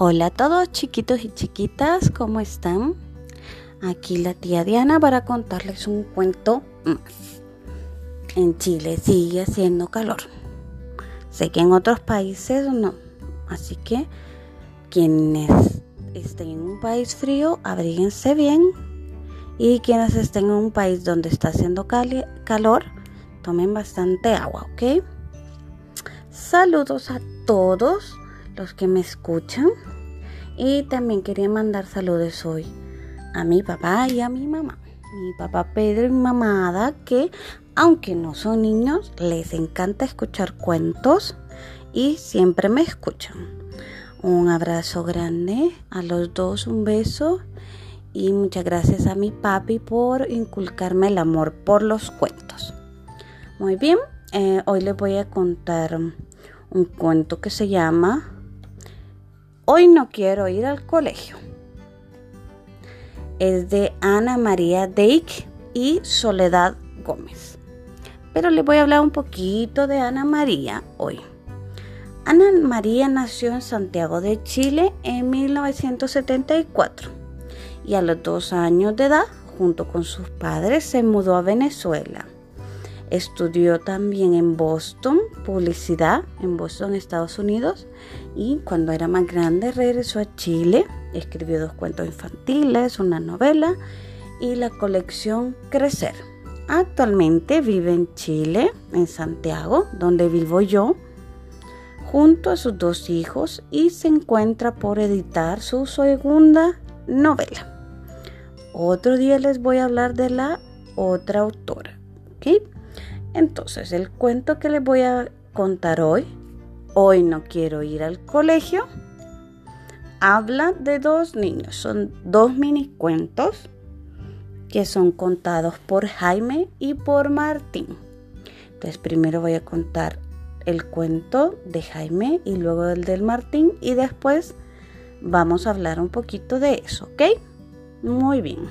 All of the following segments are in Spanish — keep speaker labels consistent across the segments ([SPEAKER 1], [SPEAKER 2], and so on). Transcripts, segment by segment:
[SPEAKER 1] Hola a todos chiquitos y chiquitas, ¿cómo están? Aquí la tía Diana para contarles un cuento más. En Chile sigue haciendo calor. Sé que en otros países no. Así que quienes estén en un país frío, abríguense bien. Y quienes estén en un país donde está haciendo calor, tomen bastante agua, ¿ok? Saludos a todos los que me escuchan. Y también quería mandar saludos hoy a mi papá y a mi mamá. Mi papá Pedro y mi mamá Ada, que aunque no son niños, les encanta escuchar cuentos y siempre me escuchan. Un abrazo grande a los dos, un beso y muchas gracias a mi papi por inculcarme el amor por los cuentos. Muy bien, eh, hoy les voy a contar un cuento que se llama Hoy no quiero ir al colegio. Es de Ana María Deik y Soledad Gómez. Pero les voy a hablar un poquito de Ana María hoy. Ana María nació en Santiago de Chile en 1974 y a los dos años de edad, junto con sus padres, se mudó a Venezuela. Estudió también en Boston, publicidad en Boston, Estados Unidos, y cuando era más grande regresó a Chile, escribió dos cuentos infantiles, una novela y la colección Crecer. Actualmente vive en Chile, en Santiago, donde vivo yo, junto a sus dos hijos y se encuentra por editar su segunda novela. Otro día les voy a hablar de la otra autora. ¿okay? Entonces, el cuento que les voy a contar hoy, hoy no quiero ir al colegio, habla de dos niños. Son dos mini cuentos que son contados por Jaime y por Martín. Entonces, primero voy a contar el cuento de Jaime y luego el del Martín y después vamos a hablar un poquito de eso, ¿ok? Muy bien.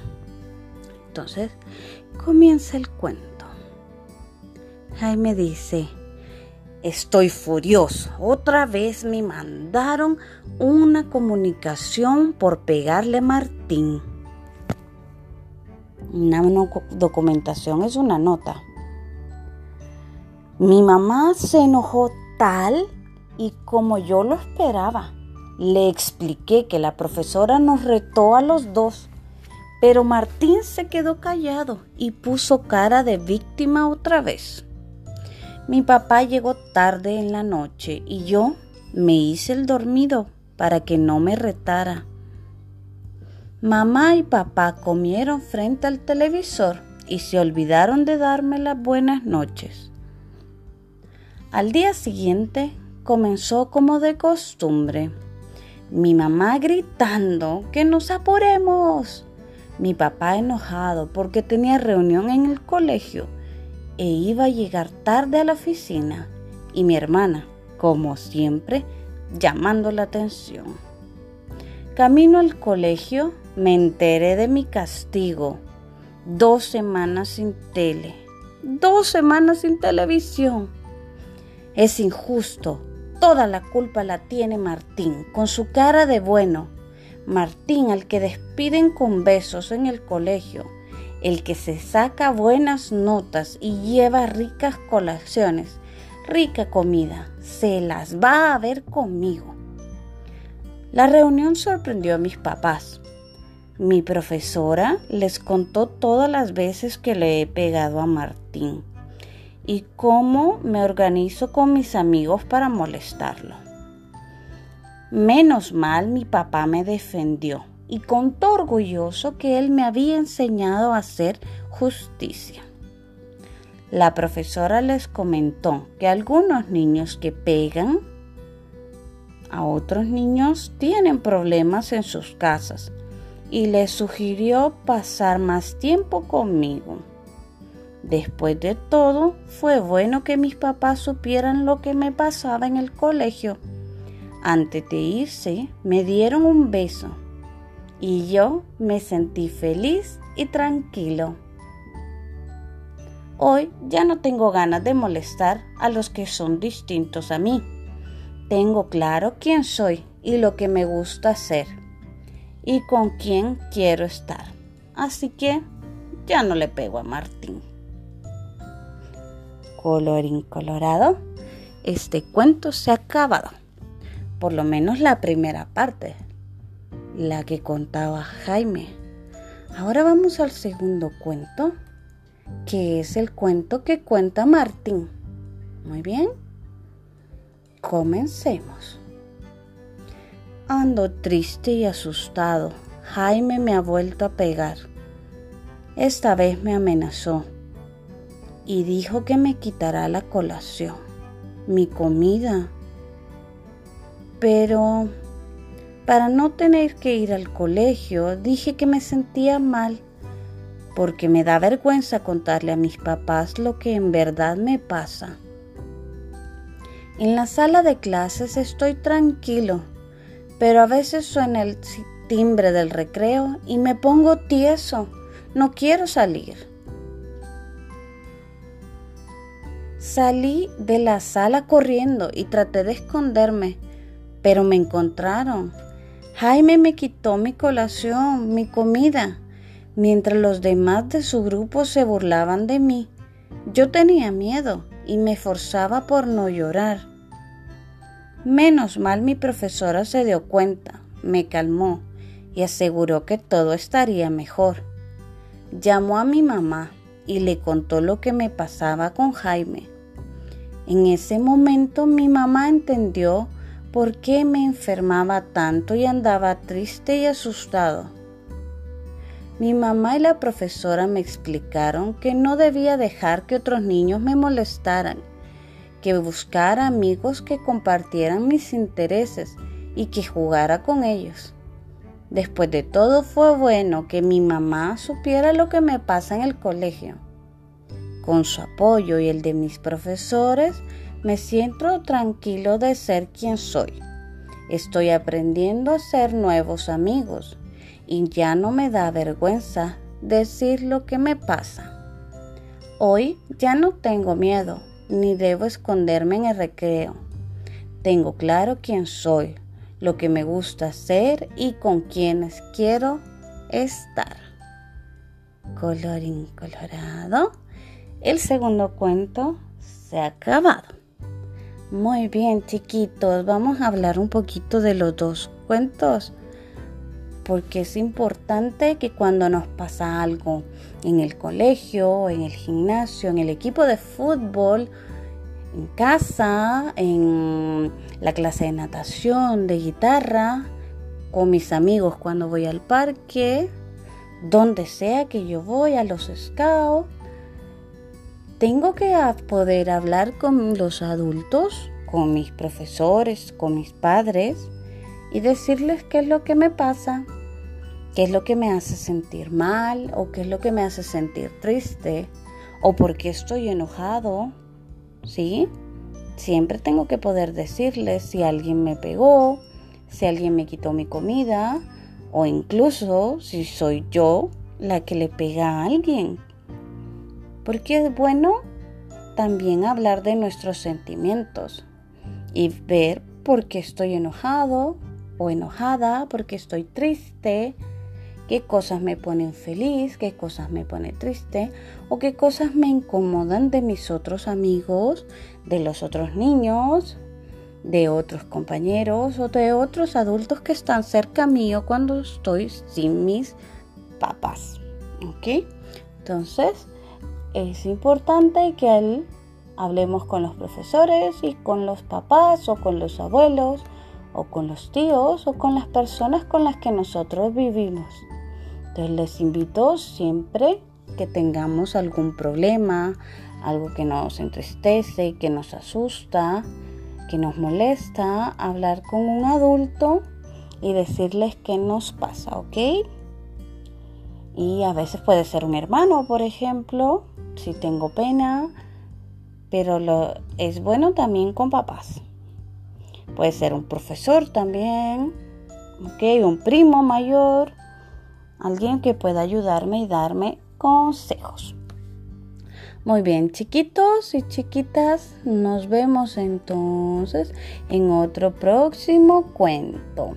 [SPEAKER 1] Entonces, comienza el cuento. Jaime dice, estoy furioso. Otra vez me mandaron una comunicación por pegarle a Martín. Una documentación es una nota. Mi mamá se enojó tal y como yo lo esperaba. Le expliqué que la profesora nos retó a los dos, pero Martín se quedó callado y puso cara de víctima otra vez. Mi papá llegó tarde en la noche y yo me hice el dormido para que no me retara. Mamá y papá comieron frente al televisor y se olvidaron de darme las buenas noches. Al día siguiente comenzó como de costumbre. Mi mamá gritando que nos apuremos. Mi papá enojado porque tenía reunión en el colegio e iba a llegar tarde a la oficina y mi hermana, como siempre, llamando la atención. Camino al colegio me enteré de mi castigo. Dos semanas sin tele. Dos semanas sin televisión. Es injusto. Toda la culpa la tiene Martín, con su cara de bueno. Martín al que despiden con besos en el colegio el que se saca buenas notas y lleva ricas colaciones, rica comida, se las va a ver conmigo. La reunión sorprendió a mis papás. Mi profesora les contó todas las veces que le he pegado a Martín y cómo me organizo con mis amigos para molestarlo. Menos mal mi papá me defendió y contó orgulloso que él me había enseñado a hacer justicia. La profesora les comentó que algunos niños que pegan a otros niños tienen problemas en sus casas y les sugirió pasar más tiempo conmigo. Después de todo, fue bueno que mis papás supieran lo que me pasaba en el colegio. Antes de irse, me dieron un beso y yo me sentí feliz y tranquilo. Hoy ya no tengo ganas de molestar a los que son distintos a mí. Tengo claro quién soy y lo que me gusta hacer y con quién quiero estar. Así que ya no le pego a Martín. Colorín colorado, este cuento se ha acabado. Por lo menos la primera parte, la que contaba Jaime. Ahora vamos al segundo cuento, que es el cuento que cuenta Martín. Muy bien. Comencemos. Ando triste y asustado. Jaime me ha vuelto a pegar. Esta vez me amenazó y dijo que me quitará la colación, mi comida. Pero para no tener que ir al colegio, dije que me sentía mal porque me da vergüenza contarle a mis papás lo que en verdad me pasa. En la sala de clases estoy tranquilo, pero a veces suena el timbre del recreo y me pongo tieso. No quiero salir. Salí de la sala corriendo y traté de esconderme, pero me encontraron. Jaime me quitó mi colación, mi comida, mientras los demás de su grupo se burlaban de mí. Yo tenía miedo y me forzaba por no llorar. Menos mal mi profesora se dio cuenta, me calmó y aseguró que todo estaría mejor. Llamó a mi mamá y le contó lo que me pasaba con Jaime. En ese momento mi mamá entendió por qué me enfermaba tanto y andaba triste y asustado. Mi mamá y la profesora me explicaron que no debía dejar que otros niños me molestaran, que buscara amigos que compartieran mis intereses y que jugara con ellos. Después de todo fue bueno que mi mamá supiera lo que me pasa en el colegio. Con su apoyo y el de mis profesores, me siento tranquilo de ser quien soy. Estoy aprendiendo a ser nuevos amigos y ya no me da vergüenza decir lo que me pasa. Hoy ya no tengo miedo, ni debo esconderme en el recreo. Tengo claro quién soy, lo que me gusta hacer y con quienes quiero estar. Colorín colorado. El segundo cuento se ha acabado. Muy bien, chiquitos, vamos a hablar un poquito de los dos cuentos porque es importante que cuando nos pasa algo en el colegio, en el gimnasio, en el equipo de fútbol, en casa, en la clase de natación, de guitarra, con mis amigos cuando voy al parque, donde sea que yo voy, a los scouts, tengo que poder hablar con los adultos, con mis profesores, con mis padres y decirles qué es lo que me pasa, qué es lo que me hace sentir mal o qué es lo que me hace sentir triste o por qué estoy enojado. ¿Sí? Siempre tengo que poder decirles si alguien me pegó, si alguien me quitó mi comida o incluso si soy yo la que le pega a alguien. Porque es bueno también hablar de nuestros sentimientos y ver por qué estoy enojado o enojada, porque estoy triste, qué cosas me ponen feliz, qué cosas me ponen triste o qué cosas me incomodan de mis otros amigos, de los otros niños, de otros compañeros o de otros adultos que están cerca mío cuando estoy sin mis papás. ¿Ok? Entonces, es importante que hablemos con los profesores y con los papás o con los abuelos o con los tíos o con las personas con las que nosotros vivimos. Entonces les invito siempre que tengamos algún problema, algo que nos entristece, que nos asusta, que nos molesta, hablar con un adulto y decirles qué nos pasa, ¿ok? Y a veces puede ser un hermano, por ejemplo, si tengo pena, pero lo, es bueno también con papás. Puede ser un profesor también, ¿ok? Un primo mayor alguien que pueda ayudarme y darme consejos. Muy bien, chiquitos y chiquitas, nos vemos entonces en otro próximo cuento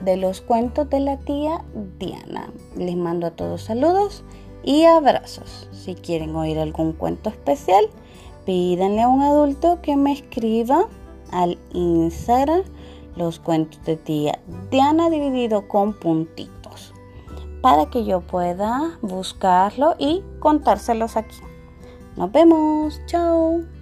[SPEAKER 1] de los cuentos de la tía Diana. Les mando a todos saludos y abrazos. Si quieren oír algún cuento especial, pídanle a un adulto que me escriba al Instagram los cuentos de tía Diana dividido con puntitos para que yo pueda buscarlo y contárselos aquí. Nos vemos, chao.